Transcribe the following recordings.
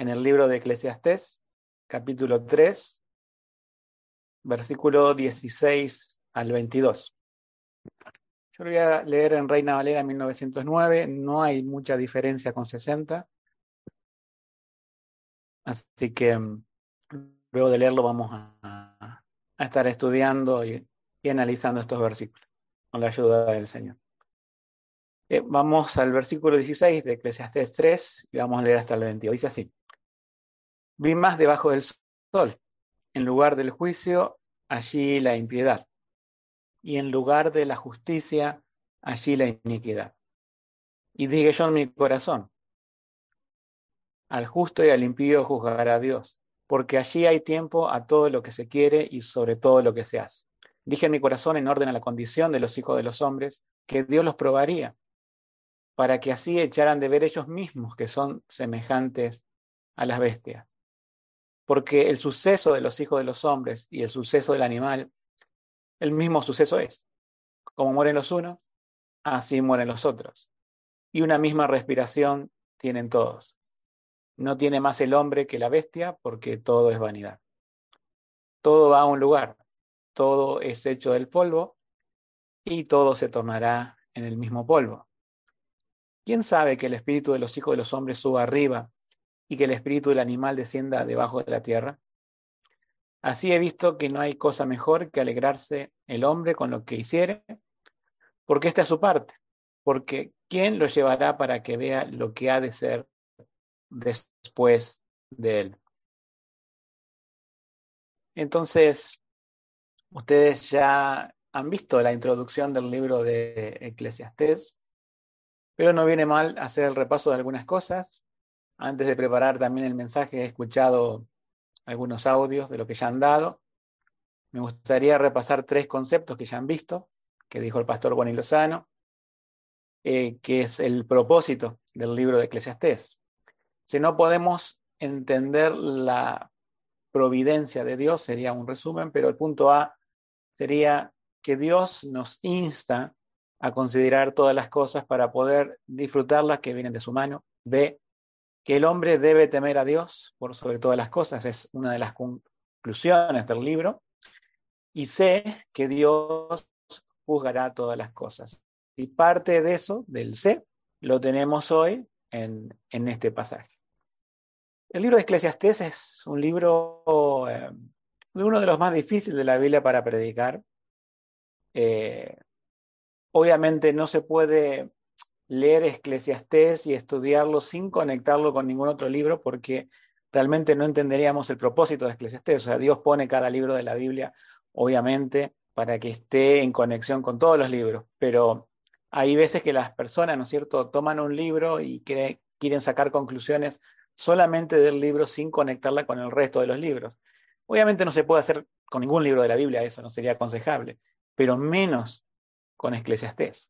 en el libro de Eclesiastés, capítulo 3, versículo 16 al 22. Yo lo voy a leer en Reina Valera 1909, no hay mucha diferencia con 60. Así que mm, luego de leerlo vamos a, a estar estudiando y, y, analizando estos versículos con la ayuda del Señor. Eh, vamos al versículo 16 de Eclesiastés 3 y vamos a leer hasta el 22. Dice así. Vi más debajo del sol, en lugar del juicio, allí la impiedad y en lugar de la justicia, allí la iniquidad. Y dije yo en mi corazón, al justo y al impío juzgará Dios, porque allí hay tiempo a todo lo que se quiere y sobre todo lo que se hace. Dije en mi corazón, en orden a la condición de los hijos de los hombres, que Dios los probaría, para que así echaran de ver ellos mismos que son semejantes a las bestias. Porque el suceso de los hijos de los hombres y el suceso del animal el mismo suceso es. Como mueren los unos, así mueren los otros. Y una misma respiración tienen todos. No tiene más el hombre que la bestia porque todo es vanidad. Todo va a un lugar, todo es hecho del polvo y todo se tornará en el mismo polvo. ¿Quién sabe que el espíritu de los hijos de los hombres suba arriba y que el espíritu del animal descienda debajo de la tierra? Así he visto que no hay cosa mejor que alegrarse el hombre con lo que hiciere, porque esta es su parte, porque ¿quién lo llevará para que vea lo que ha de ser después de él? Entonces, ustedes ya han visto la introducción del libro de Eclesiastés, pero no viene mal hacer el repaso de algunas cosas. Antes de preparar también el mensaje, he escuchado algunos audios de lo que ya han dado. Me gustaría repasar tres conceptos que ya han visto, que dijo el pastor Juan Lozano, eh, que es el propósito del libro de Eclesiastés. Si no podemos entender la providencia de Dios, sería un resumen, pero el punto A sería que Dios nos insta a considerar todas las cosas para poder disfrutarlas que vienen de su mano. B, que el hombre debe temer a Dios por sobre todas las cosas, es una de las conclusiones del libro, y sé que Dios juzgará todas las cosas. Y parte de eso, del sé, lo tenemos hoy en, en este pasaje. El libro de Eclesiastés es un libro, eh, uno de los más difíciles de la Biblia para predicar. Eh, obviamente no se puede leer Eclesiastés y estudiarlo sin conectarlo con ningún otro libro, porque realmente no entenderíamos el propósito de Eclesiastés. O sea, Dios pone cada libro de la Biblia, obviamente, para que esté en conexión con todos los libros, pero hay veces que las personas, ¿no es cierto?, toman un libro y quieren sacar conclusiones solamente del libro sin conectarla con el resto de los libros. Obviamente no se puede hacer con ningún libro de la Biblia, eso no sería aconsejable, pero menos con Eclesiastés.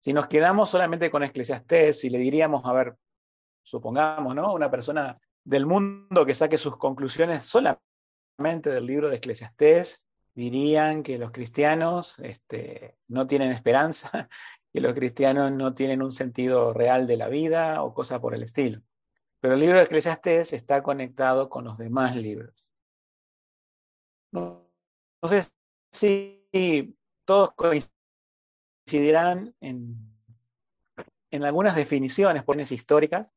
Si nos quedamos solamente con Eclesiastés y le diríamos, a ver, supongamos, ¿no? Una persona del mundo que saque sus conclusiones solamente del libro de Eclesiastés, dirían que los cristianos este, no tienen esperanza, que los cristianos no tienen un sentido real de la vida o cosas por el estilo. Pero el libro de Eclesiastés está conectado con los demás libros. Entonces, si todos coinciden coincidirán en, en algunas definiciones, pones históricas,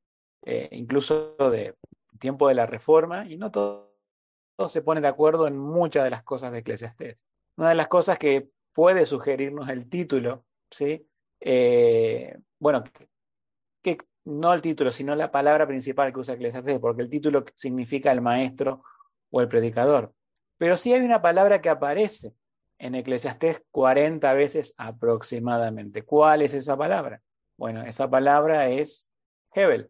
eh, incluso de tiempo de la Reforma, y no todos todo se ponen de acuerdo en muchas de las cosas de Eclesiastés. Una de las cosas que puede sugerirnos el título, ¿sí? Eh, bueno, que, no el título, sino la palabra principal que usa Eclesiastés, porque el título significa el maestro o el predicador. Pero sí hay una palabra que aparece en Eclesiastés 40 veces aproximadamente. ¿Cuál es esa palabra? Bueno, esa palabra es Hebel,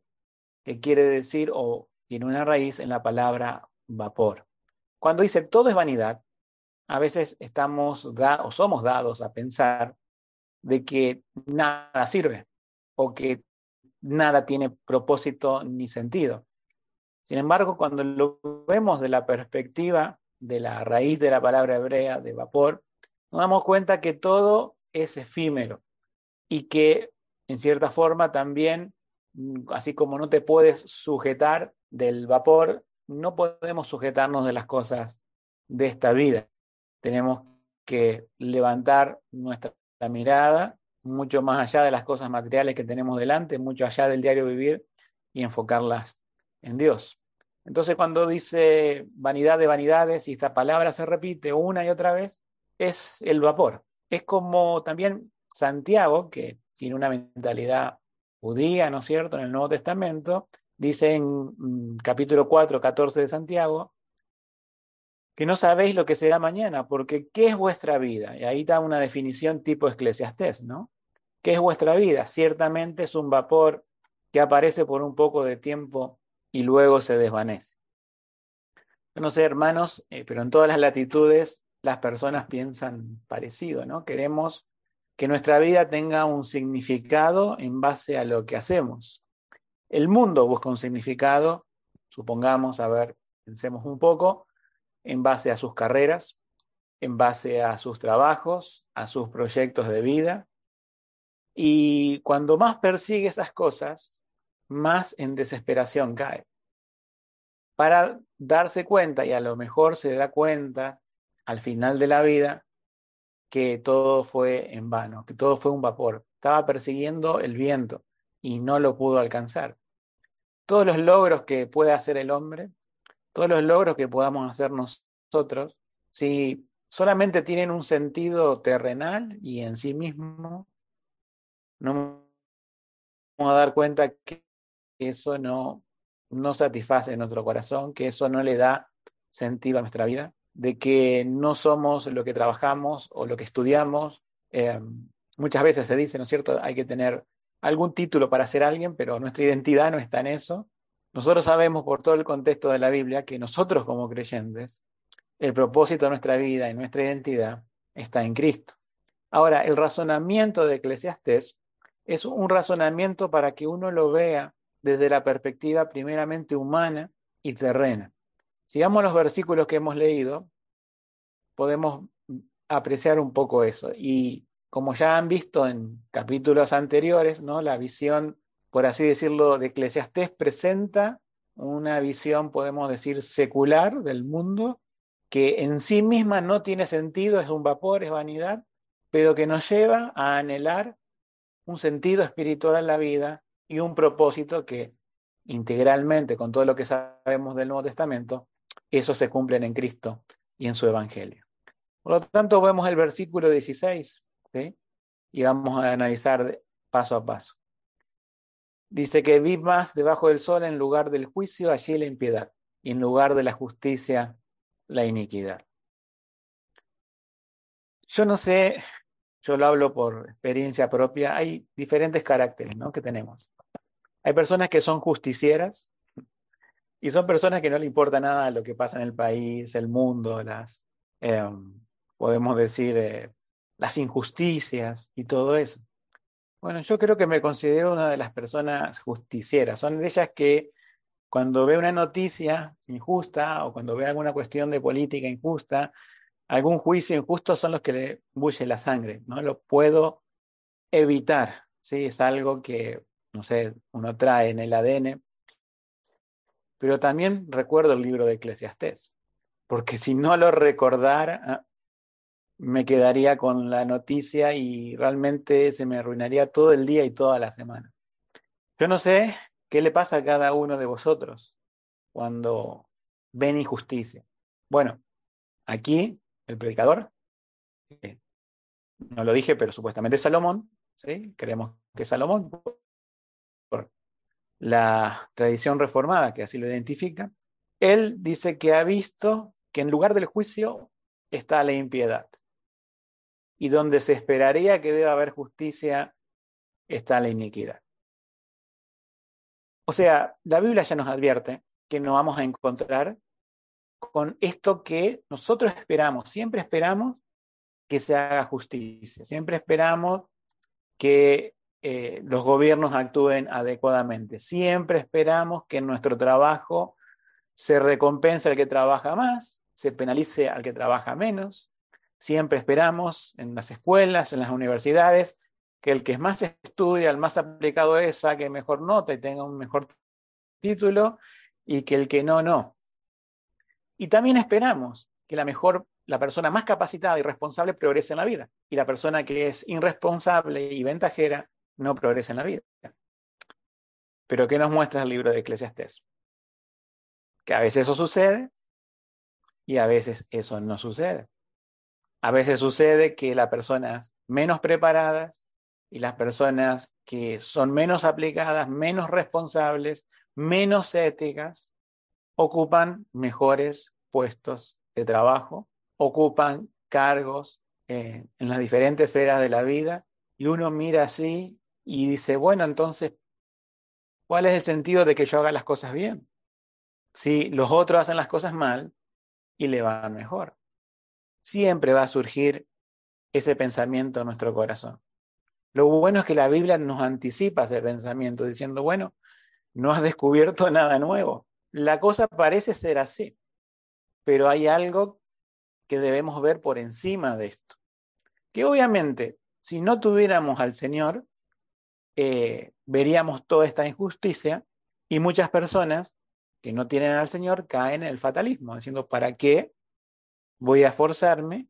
que quiere decir o tiene una raíz en la palabra vapor. Cuando dice todo es vanidad, a veces estamos o somos dados a pensar de que nada sirve o que nada tiene propósito ni sentido. Sin embargo, cuando lo vemos de la perspectiva de la raíz de la palabra hebrea de vapor, nos damos cuenta que todo es efímero y que en cierta forma también, mm, así como no te puedes sujetar del vapor, no podemos sujetarnos de las cosas de esta vida. Tenemos que levantar nuestra mirada mucho más allá de las cosas materiales que tenemos delante, mucho allá del diario vivir y enfocarlas en Dios. Entonces cuando dice vanidad de vanidades y esta palabra se repite una y otra vez, es el vapor. Es como también Santiago, que tiene una mentalidad judía, ¿no es cierto?, en el Nuevo Testamento, dice en mm, capítulo 4, 14 de Santiago, que no sabéis lo que será mañana, porque ¿qué es vuestra vida? Y ahí está una definición tipo eclesiastés, ¿no? ¿Qué es vuestra vida? Ciertamente es un vapor que aparece por un poco de tiempo y luego se desvanece. Yo no sé, hermanos, eh, pero en todas las latitudes las personas piensan parecido, ¿no? Queremos que nuestra vida tenga un significado en base a lo que hacemos. El mundo busca un significado, supongamos, a ver, pensemos un poco, en base a sus carreras, en base a sus trabajos, a sus proyectos de vida. Y cuando más persigue esas cosas, más en desesperación cae. Para darse cuenta, y a lo mejor se da cuenta al final de la vida, que todo fue en vano, que todo fue un vapor. Estaba persiguiendo el viento y no lo pudo alcanzar. Todos los logros que puede hacer el hombre, todos los logros que podamos hacer nosotros, si solamente tienen un sentido terrenal y en sí mismo, no vamos a dar cuenta que eso no, no satisface nuestro corazón, que eso no le da sentido a nuestra vida, de que no somos lo que trabajamos o lo que estudiamos. Eh, muchas veces se dice, ¿no es cierto? Hay que tener algún título para ser alguien, pero nuestra identidad no está en eso. Nosotros sabemos por todo el contexto de la Biblia que nosotros como creyentes, el propósito de nuestra vida y nuestra identidad está en Cristo. Ahora, el razonamiento de Eclesiastés es un razonamiento para que uno lo vea desde la perspectiva primeramente humana y terrena. Sigamos los versículos que hemos leído, podemos apreciar un poco eso. Y como ya han visto en capítulos anteriores, ¿no? la visión, por así decirlo, de Eclesiastés presenta una visión, podemos decir, secular del mundo, que en sí misma no tiene sentido, es un vapor, es vanidad, pero que nos lleva a anhelar un sentido espiritual en la vida y un propósito que integralmente, con todo lo que sabemos del Nuevo Testamento, eso se cumplen en Cristo y en su Evangelio. Por lo tanto, vemos el versículo 16 y vamos a analizar paso a paso. Dice que vi más debajo del sol en lugar del juicio, allí la impiedad, y en lugar de la justicia, la iniquidad. Yo no sé, yo lo hablo por experiencia propia, hay diferentes caracteres ¿no? que tenemos. Hay personas que son justicieras y son personas que no le importa nada lo que pasa en el país, el mundo, las, em, podemos decir, eh, las injusticias y todo eso. Bueno, yo creo que me considero una de las personas justicieras. Son de ellas que cuando ve una noticia injusta o cuando ve alguna cuestión de política injusta, algún juicio injusto son los que le bulle la sangre. No lo puedo evitar. ¿sí? Es algo que no sé, uno trae en el ADN. Pero también recuerdo el libro de Eclesiastés, porque si no lo recordara, ah, me quedaría con la noticia y realmente se me arruinaría todo el día y toda la semana. Yo no sé qué le pasa a cada uno de vosotros cuando ven injusticia. Bueno, aquí el predicador, eh, no lo dije, pero supuestamente es Salomón, ¿sí? creemos que Salomón, la tradición reformada, que así lo identifica, él dice que ha visto que en lugar del juicio está la impiedad. Y donde se esperaría que deba haber justicia, está la iniquidad. O sea, la Biblia ya nos advierte que nos vamos a encontrar con esto que nosotros esperamos. Siempre esperamos que se haga justicia. Siempre esperamos que eh, los gobiernos actúen adecuadamente. Siempre esperamos que en nuestro trabajo se recompense al que trabaja más, se penalice al que trabaja menos. Siempre esperamos en las escuelas, en las universidades, que el que más estudia, el más aplicado es, saque mejor nota y tenga un mejor título. y que el que no, no. Y también esperamos que la mejor, la persona más capacitada y responsable progrese en la vida, y la persona que es irresponsable y ventajera no progrese en la vida. Pero ¿qué nos muestra el libro de Eclesiastés? Que a veces eso sucede y a veces eso no sucede. A veces sucede que las personas menos preparadas y las personas que son menos aplicadas, menos responsables, menos éticas, ocupan mejores puestos de trabajo, ocupan cargos eh, en las diferentes esferas de la vida y uno mira así y dice, bueno, entonces, ¿cuál es el sentido de que yo haga las cosas bien? Si los otros hacen las cosas mal y le van mejor. Siempre va a surgir ese pensamiento en nuestro corazón. Lo bueno es que la Biblia nos anticipa ese pensamiento diciendo, bueno, no has descubierto nada nuevo. La cosa parece ser así, pero hay algo que debemos ver por encima de esto. Que obviamente, si no tuviéramos al Señor, eh, veríamos toda esta injusticia y muchas personas que no tienen al Señor caen en el fatalismo, diciendo, ¿para qué voy a esforzarme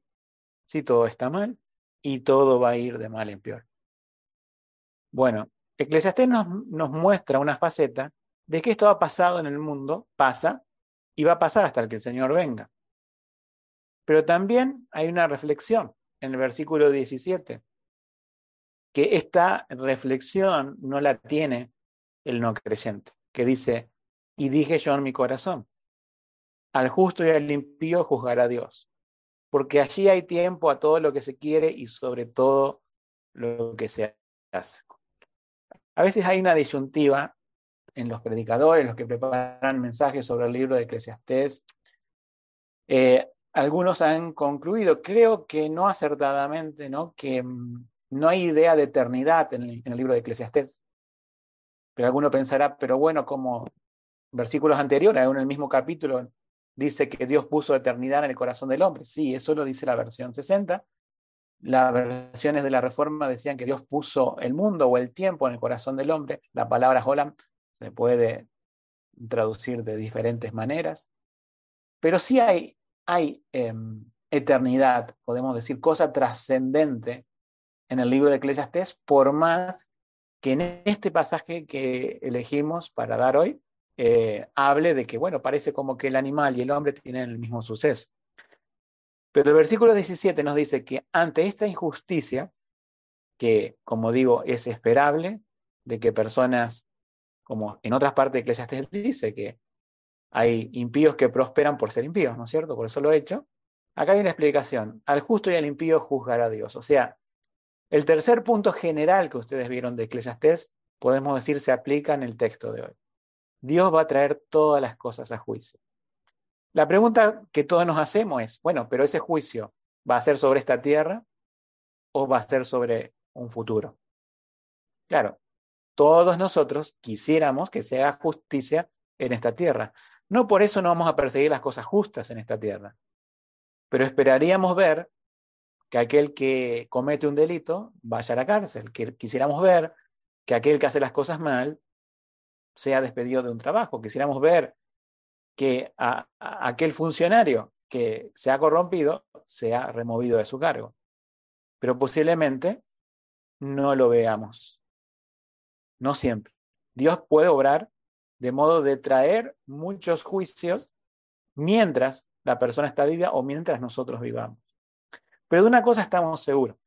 si todo está mal y todo va a ir de mal en peor? Bueno, Eclesiastés nos, nos muestra una faceta de que esto ha pasado en el mundo, pasa y va a pasar hasta que el Señor venga. Pero también hay una reflexión en el versículo 17, que esta reflexión no la tiene el no creyente, que dice, y dije yo en mi corazón, al justo y al impío juzgará Dios, porque allí hay tiempo a todo lo que se quiere y sobre todo lo que se hace. A veces hay una disyuntiva en los predicadores, los que preparan mensajes sobre el libro de Eclesiastés. Eh, algunos han concluido, creo que no acertadamente, ¿no? que mm, no hay idea de eternidad en el, libro de Eclesiastés. Pero alguno pensará, pero bueno, como versículos anteriores, en el mismo capítulo, dice que Dios puso eternidad en el corazón del hombre. Sí, eso lo dice la versión 60. Las versiones de la Reforma decían que Dios puso el mundo o el tiempo en el corazón del hombre. La palabra Holland se puede traducir de diferentes maneras. Pero sí hay hay em, eternidad, podemos decir, cosa trascendente en el libro de Eclesiastés, por más que en este pasaje que elegimos para dar hoy, eh, hable de que, bueno, parece como que el animal y el hombre tienen el mismo suceso. Pero el versículo 17 nos dice que ante esta injusticia, que como digo es esperable, de que personas, como en otras partes de Eclesiastés dice que hay impíos que prosperan por ser impíos, ¿no es cierto? Por eso lo he hecho. Acá hay una explicación. Al justo y al impío juzgará Dios. O sea, el tercer punto general que ustedes vieron de Eclesiastés, podemos decir, se aplica en el texto de hoy. Dios va a traer todas las cosas a juicio. La pregunta que todos nos hacemos es, bueno, pero ese juicio va a ser sobre esta tierra o va a ser sobre un futuro. Claro, todos nosotros quisiéramos que se haga justicia en esta tierra. No por eso no vamos a perseguir las cosas justas en esta tierra, pero esperaríamos ver que aquel que comete un delito vaya a la cárcel, quisiéramos ver que aquel que hace las cosas mal sea despedido de un trabajo, quisiéramos ver que aquel funcionario que se ha corrompido sea removido de su cargo. Pero posiblemente no lo veamos. No siempre. Dios puede obrar de modo de traer muchos juicios mientras la persona está viva o mientras nosotros vivamos. Pero de una cosa estamos seguros.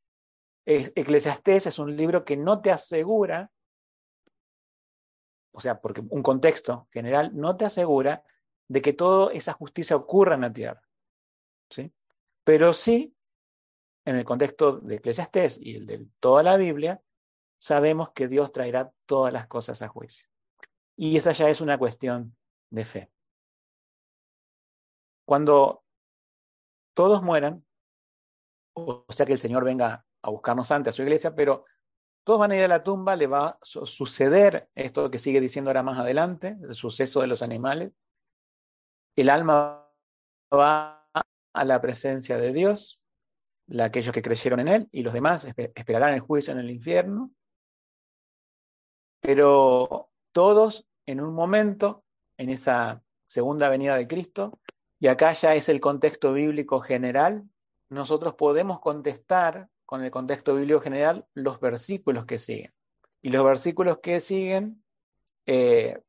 Eclesiastés es un libro que no te asegura, o sea, porque un contexto general no te asegura de que toda esa justicia ocurra en la tierra. ¿sí? Pero sí, en el contexto de Eclesiastés y el de toda la Biblia, sabemos que Dios traerá todas las cosas a juicio. Y esa ya es una cuestión de fe. Cuando todos mueran, o sea que el Señor venga a buscarnos antes a su iglesia, pero todos van a ir a la tumba, le va a suceder esto que sigue diciendo ahora más adelante, el suceso de los animales. El alma va a la presencia de Dios, aquellos que creyeron en Él y los demás esperarán el juicio en el infierno. Pero todos en un momento en esa segunda venida de Cristo, y acá ya es el contexto bíblico general, nosotros podemos contestar con el contexto bíblico general los versículos que siguen. Y los versículos que siguen eh,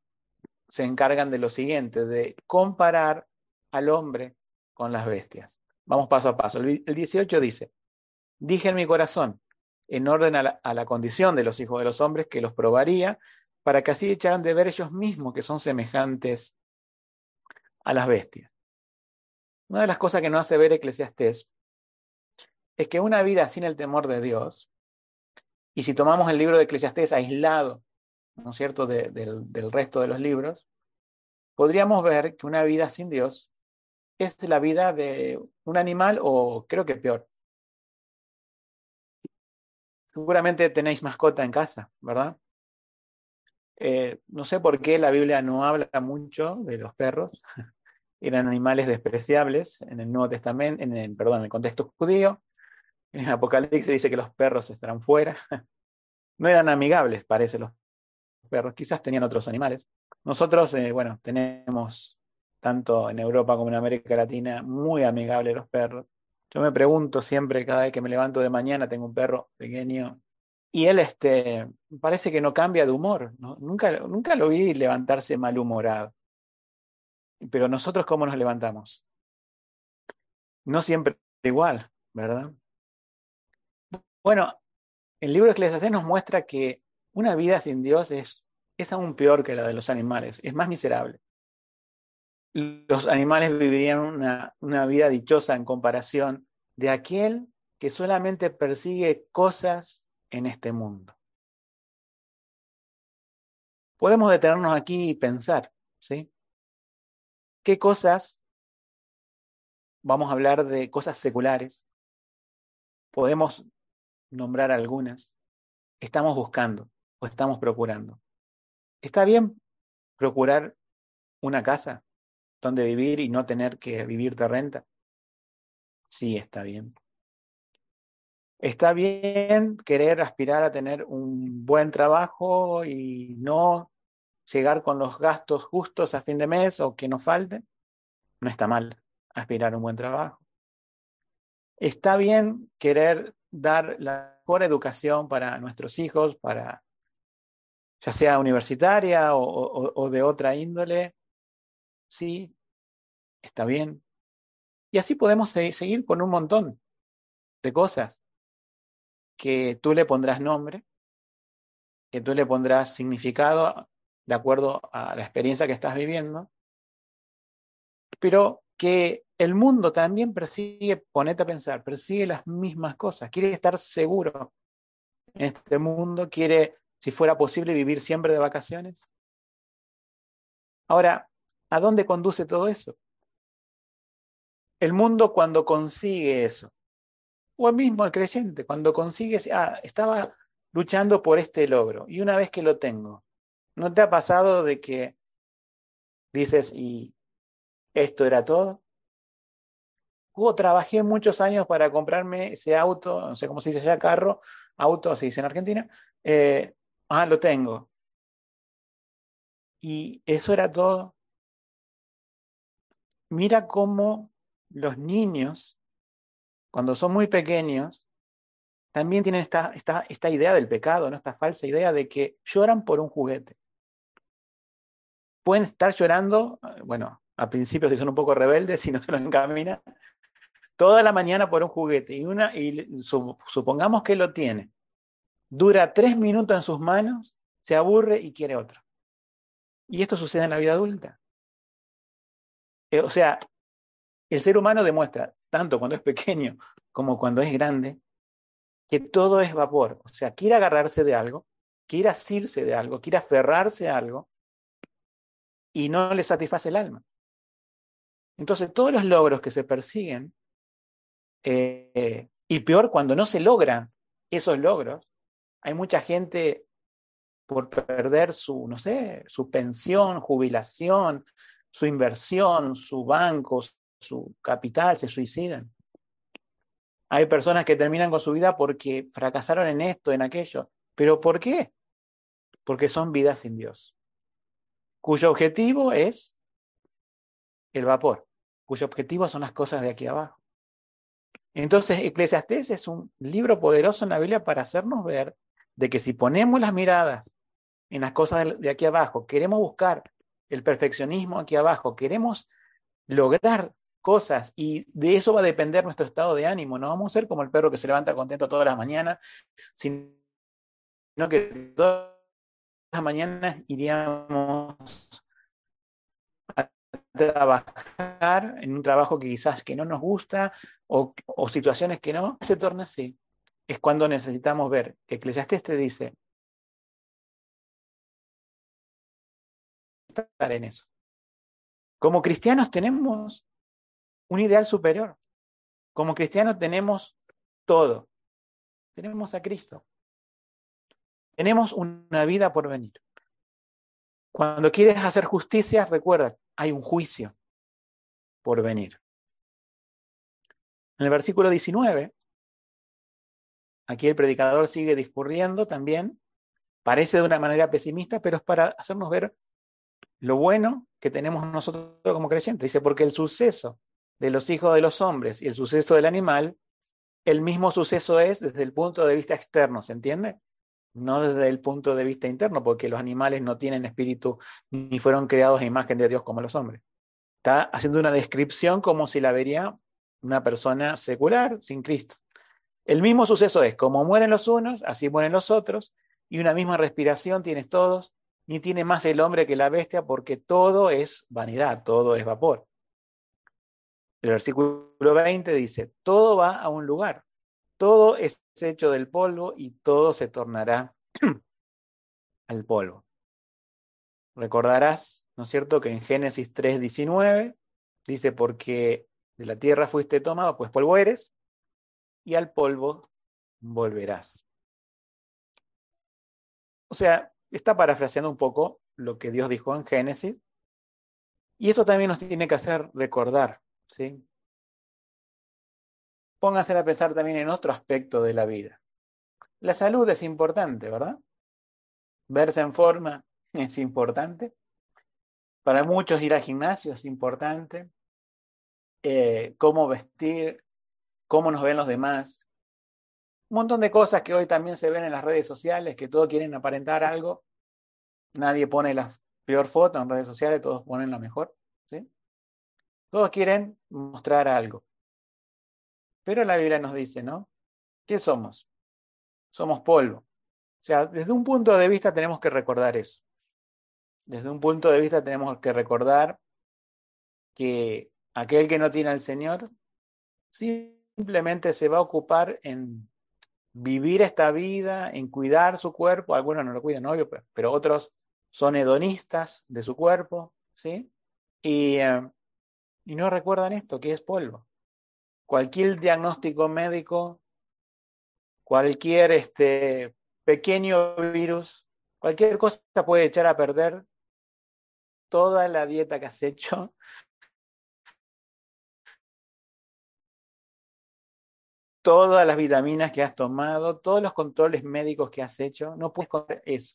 se encargan de lo siguiente, de comparar al hombre con las bestias. Vamos paso a paso. El 18 dice, dije en mi corazón, en orden a la, condición de los hijos de los hombres, que los probaría, para que así echaran de ver ellos mismos que son semejantes a las bestias. Una de las cosas que nos hace ver Eclesiastés es que una vida sin el temor de Dios, y si tomamos el libro de Eclesiastés aislado, ¿no es cierto?, de, de, del resto de los libros, podríamos ver que una vida sin Dios es la vida de un animal o creo que peor. Seguramente tenéis mascota en casa, ¿verdad? Eh, no sé por qué la Biblia no habla mucho de los perros. Eran animales despreciables en el Nuevo Testamento, en el, perdón, en el contexto judío. En Apocalipsis dice que los perros estarán fuera. No eran amigables, parece, los perros. Quizás tenían otros animales. Nosotros, eh, bueno, tenemos tanto en Europa como en América Latina muy amigables los perros. Yo me pregunto siempre, cada vez que me levanto de mañana, tengo un perro pequeño y él este, parece que no cambia de humor. Nunca, nunca lo vi levantarse malhumorado. Pero nosotros, ¿cómo nos levantamos? No siempre igual, ¿verdad? Bueno, el libro de Eclesiastés nos muestra que una vida sin Dios es, aún peor que la de los animales, es más miserable. Los animales vivirían una, una vida dichosa en comparación de aquel que solamente persigue cosas en este mundo. Podemos detenernos aquí y pensar, ¿sí? ¿Qué cosas, vamos a hablar de cosas seculares, podemos nombrar algunas, estamos buscando o estamos procurando? ¿Está bien procurar una casa donde vivir y no tener que vivir de renta? Sí, está bien. Está bien querer aspirar a tener un buen trabajo y no llegar con los gastos justos a fin de mes o que nos falte. No está mal aspirar a un buen trabajo. Está bien querer dar la mejor educación para nuestros hijos, para ya sea universitaria o, de otra índole. Sí, está bien. Y así podemos seguir con un montón de cosas que tú le pondrás nombre, que tú le pondrás significado de acuerdo a la experiencia que estás viviendo, pero que el mundo también persigue, ponete a pensar, persigue las mismas cosas, quiere estar seguro en este mundo, quiere, si fuera posible, vivir siempre de vacaciones. Ahora, ¿a dónde conduce todo eso? El mundo cuando consigue eso, o el mismo el creyente, cuando consigue, ah, estaba luchando por este logro y una vez que lo tengo, ¿no te ha pasado de que dices, y esto era todo? Trabajé muchos años para comprarme ese auto, no sé cómo se dice ya, carro, auto, se dice en Argentina. Eh, ah, lo tengo. Y eso era todo. Mira cómo los niños cuando son muy pequeños, también tienen esta, esta, idea del pecado, ¿no? esta falsa idea de que lloran por un juguete. Pueden estar llorando, bueno, a principios si son un poco rebeldes, si no se los encamina, toda la mañana por un juguete. Y, una, y supongamos que lo tiene. Dura tres minutos en sus manos, se aburre y quiere otro. Y esto sucede en la vida adulta. Eh, o sea, el ser humano demuestra tanto cuando es pequeño como cuando es grande, que todo es vapor. O sea, quiere agarrarse de algo, quiere asirse de algo, quiere aferrarse a algo y no le satisface el alma. Entonces, todos los logros que se persiguen, eh, y peor cuando no se logran esos logros, hay mucha gente por perder su, no sé, su pensión, jubilación, su inversión, su banco, su capital, se suicidan. Hay personas que terminan con su vida porque fracasaron en esto, en aquello. ¿Pero por qué? Porque son vidas sin Dios. cuyo objetivo es el vapor, cuyo objetivo son las cosas de aquí abajo. Entonces, Eclesiastés es un libro poderoso en la Biblia para hacernos ver de que si ponemos las miradas en las cosas de aquí abajo, queremos buscar el perfeccionismo aquí abajo, queremos lograr cosas y de eso va a depender nuestro estado de ánimo. No vamos a ser como el perro que se levanta contento todas las mañanas, sino que todas las mañanas iríamos trabajar en un trabajo que quizás que no nos gusta o, situaciones que no, se torna así. Es cuando necesitamos ver que Eclesiastés te dice, estar en eso. Como cristianos tenemos un ideal superior. Como cristianos tenemos todo. Tenemos a Cristo. Tenemos una vida por venir. Cuando quieres hacer justicia, recuerda, hay un juicio por venir. En el versículo 19, aquí el predicador sigue discurriendo también, parece de una manera pesimista, pero es para hacernos ver lo bueno que tenemos nosotros como creyentes. Dice, porque el suceso de los hijos de los hombres y el suceso del animal, el mismo suceso es desde el punto de vista externo, ¿se entiende? No desde el punto de vista interno, porque los animales no tienen espíritu ni fueron creados a imagen de Dios como los hombres. Está haciendo una descripción como si la vería una persona secular sin Cristo. El mismo suceso es, como mueren los unos, así mueren los otros, y una misma respiración tienes todos, ni tiene más el hombre que la bestia, porque todo es vanidad, todo es vapor. El versículo 20 dice, todo va a un lugar, todo es hecho del polvo y todo se tornará al polvo. Recordarás, ¿no es cierto?, que en Génesis 3:19 dice, porque de la tierra fuiste tomado, pues polvo eres, y al polvo volverás. O sea, está parafraseando un poco lo que Dios dijo en Génesis, y eso también nos tiene que hacer recordar ¿sí? Pónganse a pensar también en otro aspecto de la vida. La salud es importante, ¿verdad? Verse en forma es importante. Para muchos ir al gimnasio es importante. Eh, cómo vestir, cómo nos ven los demás. Un montón de cosas que hoy también se ven en las redes sociales, que todos quieren aparentar algo. Nadie pone la peor foto en redes sociales, todos ponen la mejor. Todos quieren mostrar algo. Pero la Biblia nos dice, ¿no? ¿Qué somos? Somos polvo. O sea, desde un punto de vista tenemos que recordar eso. Desde un punto de vista tenemos que recordar que aquel que no tiene al Señor simplemente se va a ocupar en vivir esta vida, en cuidar su cuerpo. Algunos no lo cuidan, obvio, pero otros son hedonistas de su cuerpo, ¿sí? Y eh, y no recuerdan esto, que es polvo. Cualquier diagnóstico médico, cualquier este, pequeño virus, cualquier cosa puede echar a perder toda la dieta que has hecho, todas las vitaminas que has tomado, todos los controles médicos que has hecho, no puedes contar eso.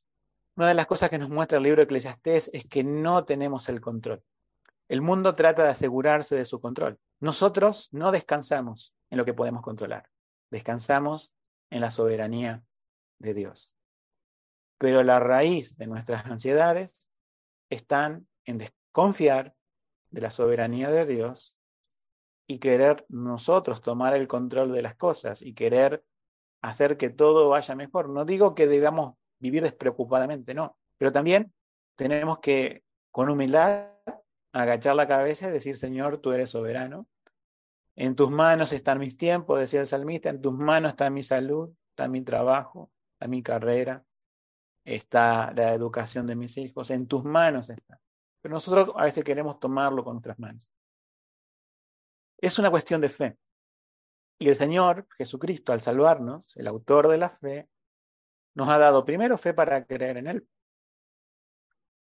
Una de las cosas que nos muestra el libro de Eclesiastés es que no tenemos el control. El mundo trata de asegurarse de su control. Nosotros no descansamos en lo que podemos controlar. Descansamos en la soberanía de Dios. Pero la raíz de nuestras ansiedades están en desconfiar de la soberanía de Dios y querer nosotros tomar el control de las cosas y querer hacer que todo vaya mejor. No digo que debamos vivir despreocupadamente, no, pero también tenemos que con humildad agachar la cabeza y decir, Señor, tú eres soberano. En tus manos están mis tiempos, decía el salmista, en tus manos está mi salud, está mi trabajo, está mi carrera, está la educación de mis hijos, en tus manos está. Pero nosotros a veces queremos tomarlo con nuestras manos. Es una cuestión de fe. Y el Señor Jesucristo, al salvarnos, el autor de la fe, nos ha dado primero fe para creer en Él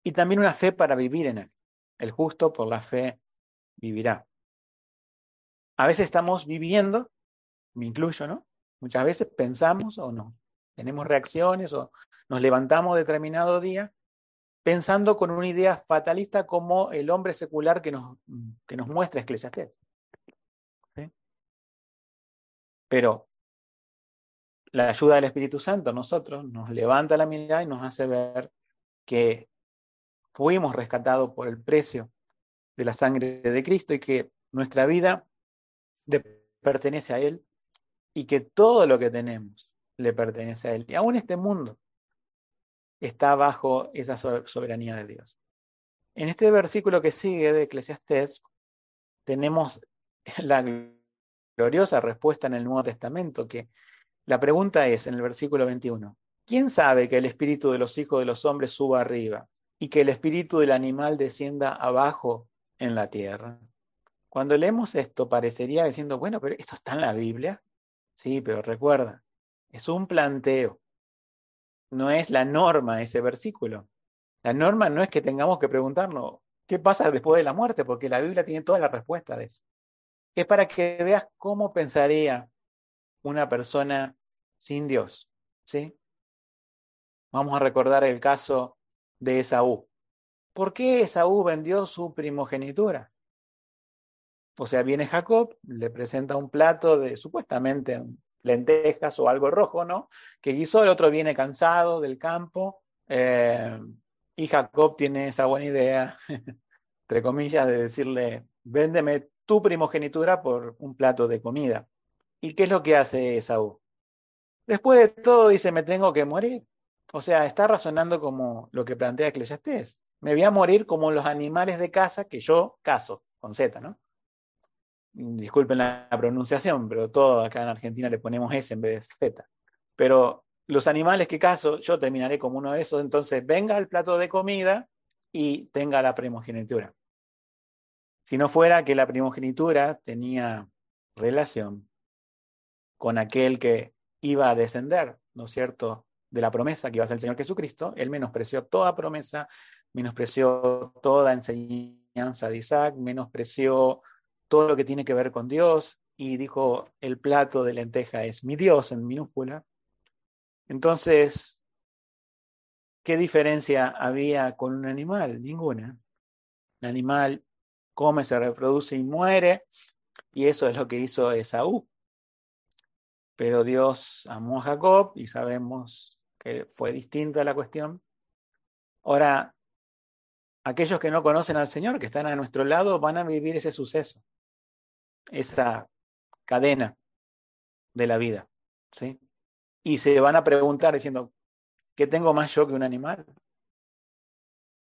y también una fe para vivir en Él. El justo por la fe vivirá. A veces estamos viviendo, me incluyo, ¿no? Muchas veces pensamos o no, tenemos reacciones o nos levantamos determinado día pensando con una idea fatalista como el hombre secular que nos, que nos muestra Eclesiastés. Pero la ayuda del Espíritu Santo nosotros nos levanta la mirada y nos hace ver que fuimos rescatados por el precio de la sangre de Cristo y que nuestra vida pertenece a Él y que todo lo que tenemos le pertenece a Él. Y aún este mundo está bajo esa soberanía de Dios. En este versículo que sigue de Eclesiastés tenemos la gloriosa respuesta en el Nuevo Testamento, que la pregunta es en el versículo 21, ¿quién sabe que el espíritu de los hijos de los hombres suba arriba y que el espíritu del animal descienda abajo en la tierra? Cuando leemos esto parecería diciendo, bueno, pero esto está en la Biblia. Sí, pero recuerda, es un planteo. No es la norma ese versículo. La norma no es que tengamos que preguntarnos qué pasa después de la muerte, porque la Biblia tiene toda la respuesta de eso es para que veas cómo pensaría una persona sin Dios. ¿sí? Vamos a recordar el caso de Esaú. ¿Por qué Esaú vendió su primogenitura? O sea, viene Jacob, le presenta un plato de supuestamente lentejas o algo rojo, ¿no? Que guisó, el otro viene cansado del campo, eh, y Jacob tiene esa buena idea, entre comillas, de decirle, véndeme tu primogenitura por un plato de comida. ¿Y qué es lo que hace Esaú? Después de todo dice, me tengo que morir. O sea, está razonando como lo que plantea Eclesiastés. Me voy a morir como los animales de casa que yo caso, con Z, ¿no? Disculpen la pronunciación, pero todo acá en Argentina le ponemos S en vez de Z. Pero los animales que caso, yo terminaré como uno de esos, entonces venga el plato de comida y tenga la primogenitura si no fuera que la primogenitura tenía relación con aquel que iba a descender, ¿no es cierto?, de la promesa que iba a ser el Señor Jesucristo, él menospreció toda promesa, menospreció toda enseñanza de Isaac, menospreció todo lo que tiene que ver con Dios y dijo, el plato de lenteja es mi Dios en minúscula. Entonces, ¿qué diferencia había con un animal? Ninguna. El animal come, se reproduce y muere. Y eso es lo que hizo Esaú. Pero Dios amó a Jacob y sabemos que fue distinta la cuestión. Ahora, aquellos que no conocen al Señor, que están a nuestro lado, van a vivir ese suceso, esa cadena de la vida. ¿sí? Y se van a preguntar diciendo, ¿qué tengo más yo que un animal?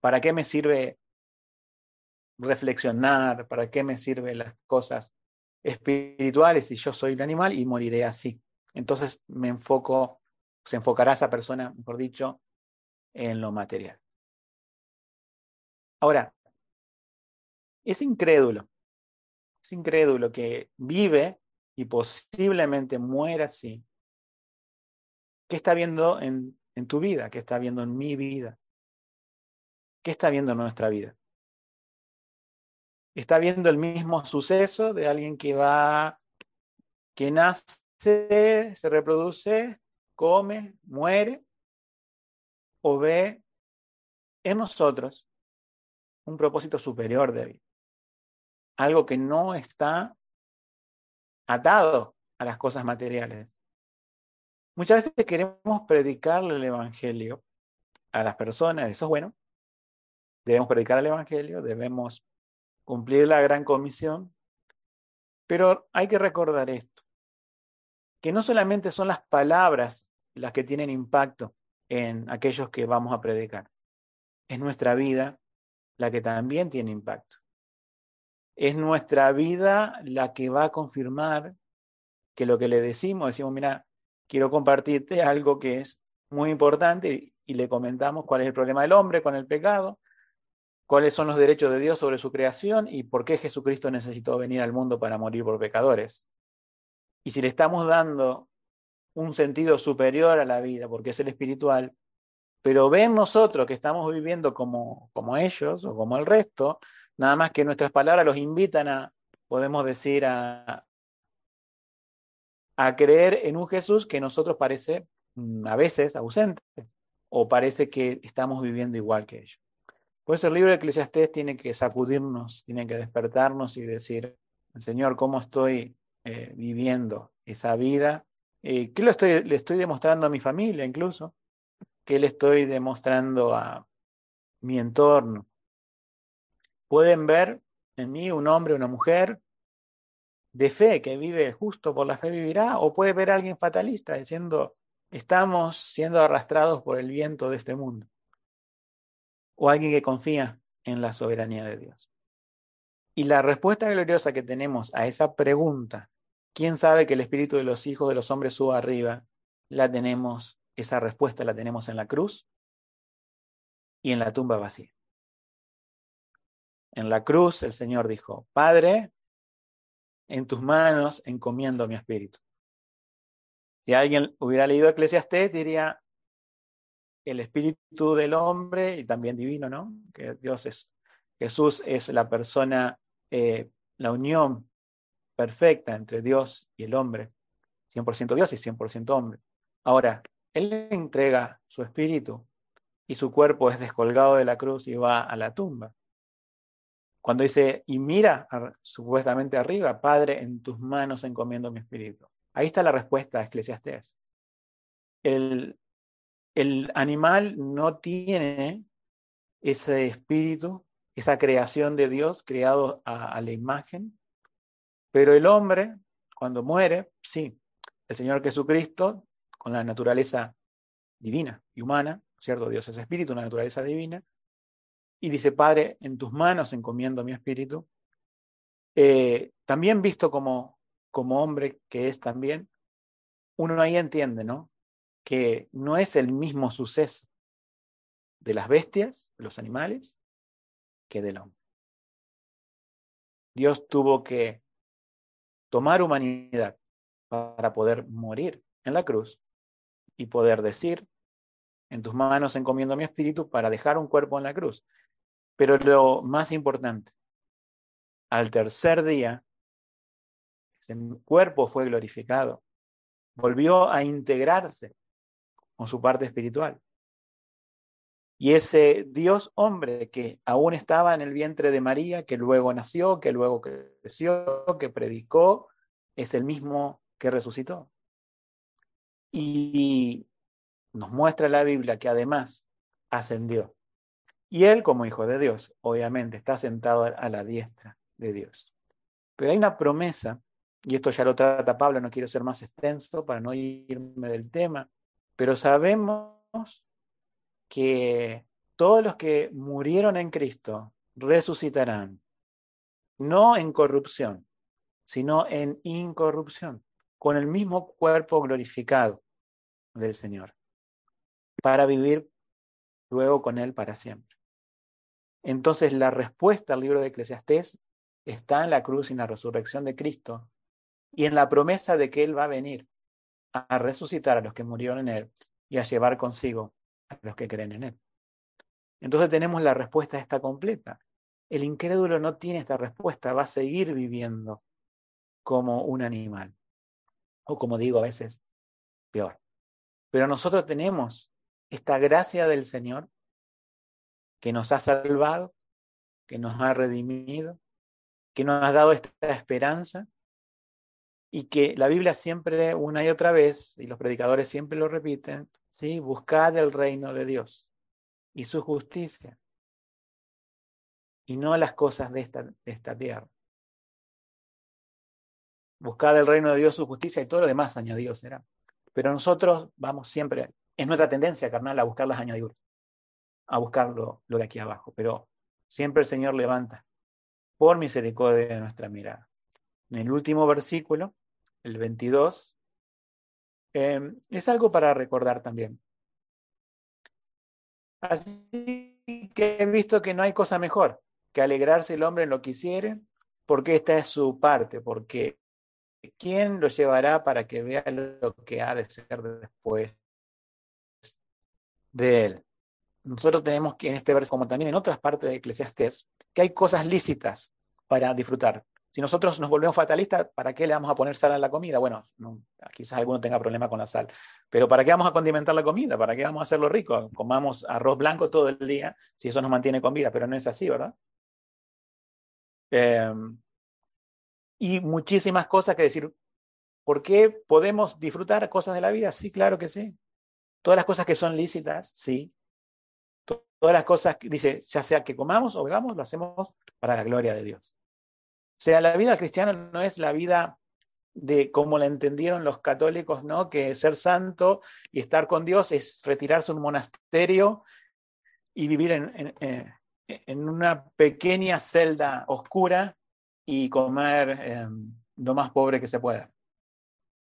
¿Para qué me sirve reflexionar, para qué me sirven las cosas espirituales si yo soy un animal y moriré así. Entonces me enfoco, se enfocará esa persona, mejor dicho, en lo material. Ahora, es incrédulo, es incrédulo que vive y posiblemente muera así. ¿Qué está viendo en, en tu vida? ¿Qué está viendo en mi vida? ¿Qué está viendo en nuestra vida? está viendo el mismo suceso de alguien que va, que nace, se reproduce, come, muere, o ve en nosotros un propósito superior de vida. Algo que no está atado a las cosas materiales. Muchas veces queremos predicarle el Evangelio a las personas, eso es bueno. Debemos predicar el Evangelio, debemos cumplir la gran comisión. Pero hay que recordar esto, que no solamente son las palabras las que tienen impacto en aquellos que vamos a predicar, es nuestra vida la que también tiene impacto. Es nuestra vida la que va a confirmar que lo que le decimos, decimos, mira, quiero compartirte algo que es muy importante y le comentamos cuál es el problema del hombre con el pecado, cuáles son los derechos de Dios sobre su creación y por qué Jesucristo necesitó venir al mundo para morir por pecadores. Y si le estamos dando un sentido superior a la vida, porque es el espiritual, pero ven nosotros que estamos viviendo como, como ellos o como el resto, nada más que nuestras palabras los invitan a, podemos decir, a, a creer en un Jesús que nosotros parece mm, a veces ausente. o parece que estamos viviendo igual que ellos. Por eso el libro de Eclesiastés tiene que sacudirnos, tiene que despertarnos y decir, Señor, ¿cómo estoy eh, viviendo esa vida? Eh, ¿Qué le estoy demostrando a mi familia incluso? ¿Qué le estoy demostrando a mi entorno? Pueden ver en mí un hombre, una mujer de fe que vive justo por la fe vivirá, o puede ver a alguien fatalista diciendo, estamos siendo arrastrados por el viento de este mundo, o alguien que confía en la soberanía de Dios. Y la respuesta gloriosa que tenemos a esa pregunta, ¿quién sabe que el espíritu de los hijos de los hombres suba arriba? La tenemos, esa respuesta la tenemos en la cruz y en la tumba vacía. En la cruz el Señor dijo, Padre, en tus manos encomiendo mi espíritu. Si alguien hubiera leído Eclesiastés, diría el espíritu del hombre y también divino, ¿no? Que Dios es, Jesús es la persona, eh, la unión perfecta entre Dios y el hombre, 100% Dios y 100% hombre. Ahora, Él entrega su espíritu y su cuerpo es descolgado de la cruz y va a la tumba. Cuando dice, y mira supuestamente arriba, Padre, en tus manos encomiendo mi espíritu. Ahí está la respuesta a Eclesiastés. El, animal no tiene ese espíritu, esa creación de Dios creado a la imagen, pero el hombre, cuando muere, sí, el Señor Jesucristo, con la naturaleza divina y humana, ¿cierto? Dios es espíritu, una naturaleza divina, y dice, Padre, en tus manos encomiendo mi espíritu. Eh, también visto como, como hombre que es también, uno ahí entiende, ¿no? Que no es el mismo suceso de las bestias, de los animales, que del hombre. Dios tuvo que tomar humanidad para poder morir en la cruz y poder decir, en tus manos encomiendo mi espíritu para dejar un cuerpo en la cruz. Pero lo más importante, al tercer día, ese cuerpo fue glorificado, volvió a integrarse con su parte espiritual. Y ese Dios hombre que aún estaba en el vientre de María, que luego nació, que luego creció, que predicó, es el mismo que resucitó. Y nos muestra la Biblia que además ascendió. Y él, como hijo de Dios, obviamente, está sentado a la diestra de Dios. Pero hay una promesa, y esto ya lo trata Pablo, no quiero ser más extenso para no irme del tema, pero sabemos que todos los que murieron en Cristo resucitarán, no en corrupción, sino en incorrupción, con el mismo cuerpo glorificado del Señor, para vivir luego con Él para siempre. Entonces la respuesta al libro de Eclesiastés está en la cruz y en la resurrección de Cristo y en la promesa de que Él va a venir a resucitar a los que murieron en Él y a llevar consigo a los que creen en Él. Entonces tenemos la respuesta esta completa. El incrédulo no tiene esta respuesta, va a seguir viviendo como un animal. O como digo a veces, peor. Pero nosotros tenemos esta gracia del Señor que nos ha salvado, que nos ha redimido, que nos ha dado esta esperanza y que la Biblia siempre, una y otra vez, y los predicadores siempre lo repiten, ¿sí? buscad el reino de Dios y su justicia y no las cosas de esta, de esta tierra. Buscad el reino de Dios, su justicia y todo lo demás añadido será. Pero nosotros vamos siempre, es nuestra tendencia carnal a buscar las añadiduras a buscar lo, de aquí abajo, pero siempre el Señor levanta por misericordia de nuestra mirada. En el último versículo, el 22, em, es algo para recordar también. Así que he visto que no hay cosa mejor que alegrarse el hombre en lo que hiciere, porque esta es su parte, porque ¿quién lo llevará para que vea lo que ha de ser después de él? nosotros tenemos que en este verso, como también en otras partes de Eclesiastés, que hay cosas lícitas para disfrutar. Si nosotros nos volvemos fatalistas, ¿para qué le vamos a poner sal a la comida? Bueno, quizás alguno tenga problema con la sal, pero ¿para qué vamos a condimentar la comida? ¿Para qué vamos a hacerlo rico? Comamos arroz blanco todo el día si eso nos mantiene con vida, pero no es así, ¿verdad? Em, y muchísimas cosas que decir, ¿por qué podemos disfrutar cosas de la vida? Sí, claro que sí. Todas las cosas que son lícitas, sí. Todas las cosas, dice, ya sea que comamos o bebamos, lo hacemos para la gloria de Dios. O sea, la vida cristiana no es la vida de como la entendieron los católicos, ¿no? Que ser santo y estar con Dios es retirarse a un monasterio y vivir en, en, en una pequeña celda oscura y comer em, lo más pobre que se pueda.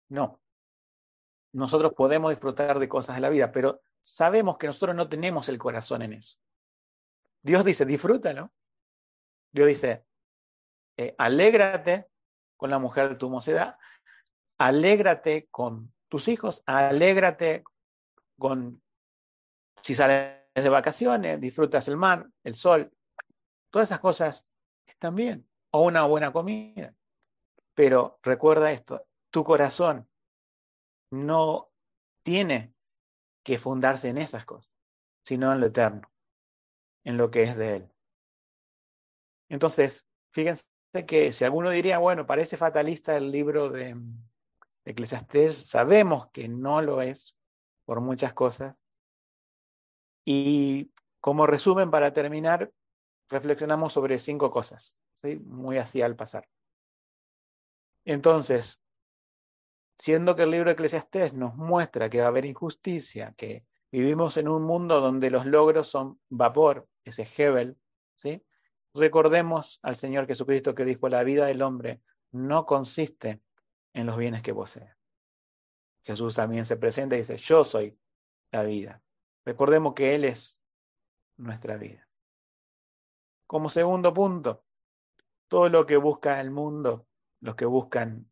No. Nosotros podemos disfrutar de cosas de la vida, pero sabemos que nosotros no tenemos el corazón en eso. Dios dice, disfrútalo. Dios dice, eh, alégrate con la mujer de tu mocedad, alégrate con tus hijos, alégrate con, si sales de vacaciones, disfrutas el mar, el sol, todas esas cosas están bien, o una buena comida. Pero recuerda esto, tu corazón no tiene que fundarse en esas cosas, sino en lo eterno, en lo que es de Él. Entonces, fíjense que si alguno diría, bueno, parece fatalista el libro de Eclesiastés, sabemos que no lo es por muchas cosas. Y como resumen, para terminar, reflexionamos sobre cinco cosas, ¿sí? muy así al pasar. Entonces, siendo que el libro de Eclesiastés nos muestra que va a haber injusticia, que vivimos en un mundo donde los logros son vapor, ese Hebel, ¿sí? Recordemos al Señor Jesucristo que dijo, la vida del hombre no consiste en los bienes que posee. Jesús también se presenta y dice, yo soy la vida. Recordemos que Él es nuestra vida. Como segundo punto, todo lo que busca el mundo, los que buscan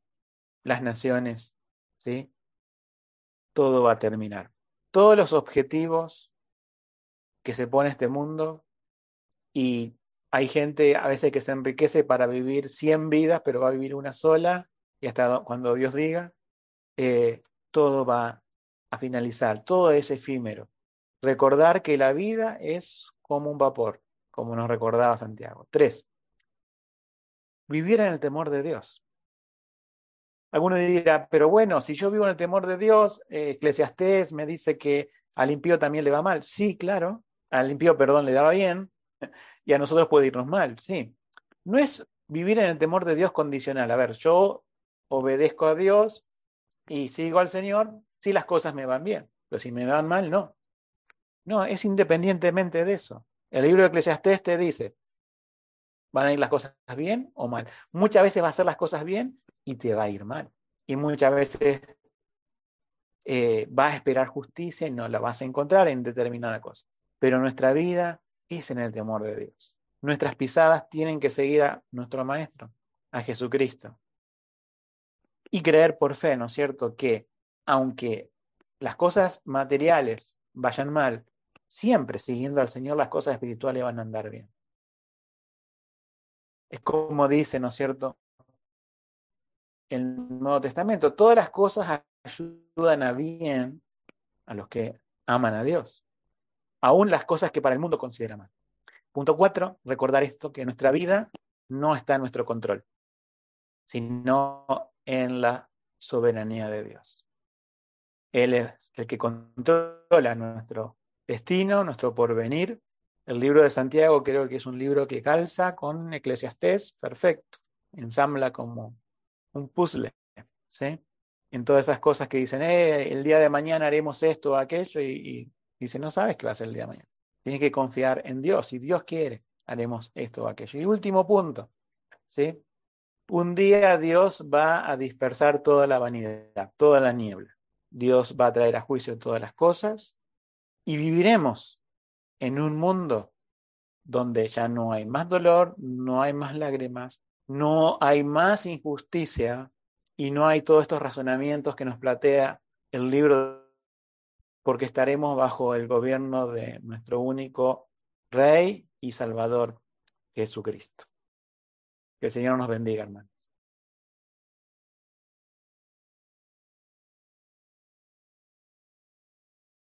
las naciones, ¿sí? Todo va a terminar. Todos los objetivos que se pone este mundo y hay gente a veces que se enriquece para vivir 100 vidas, pero va a vivir una sola y hasta cuando Dios diga, eh, todo va a finalizar, todo es efímero. Recordar que la vida es como un vapor, como nos recordaba Santiago. Tres, vivir en el temor de Dios. Alguno dirá, pero bueno, si yo vivo en el temor de Dios, eh, me dice que al impío también le va mal. Sí, claro, al impío, perdón, le daba bien y a nosotros puede irnos mal, sí. No es vivir en el temor de Dios condicional. A ver, yo obedezco a Dios y sigo al Señor si las cosas me van bien, pero si me van mal, no. No, es independientemente de eso. El libro de Eclesiastés te dice, van a ir las cosas bien o mal. Muchas veces va a ser las cosas bien y te va a ir mal. Y muchas veces eh, vas a esperar justicia y no la vas a encontrar en determinada cosa. Pero nuestra vida es en el temor de Dios. Nuestras pisadas tienen que seguir a nuestro Maestro, a Jesucristo. Y creer por fe, ¿no es cierto?, que aunque las cosas materiales vayan mal, siempre siguiendo al Señor las cosas espirituales van a andar bien. Es como dice, ¿no es cierto? El Nuevo Testamento, todas las cosas ayudan a bien a los que aman a Dios, aún las cosas que para el mundo considera mal. Punto cuatro, recordar esto, que nuestra vida no está en nuestro control, sino en la soberanía de Dios. Él es el que controla nuestro destino, nuestro porvenir, el libro de Santiago creo que es un libro que calza con Eclesiastés, perfecto, ensambla como un puzzle, ¿sí? En todas esas cosas que dicen, eh, el día de mañana haremos esto o aquello, y, y dice, no sabes qué va a ser el día de mañana. Tienes que confiar en Dios, si Dios quiere, haremos esto o aquello. Y último punto, ¿sí? Un día Dios va a dispersar toda la vanidad, toda la niebla. Dios va a traer a juicio todas las cosas y viviremos en un mundo donde ya no hay más dolor, no hay más lágrimas, no hay más injusticia y no hay todos estos razonamientos que nos plantea el libro, porque estaremos bajo el gobierno de nuestro único Rey y Salvador, Jesucristo. Que el Señor nos bendiga, hermano.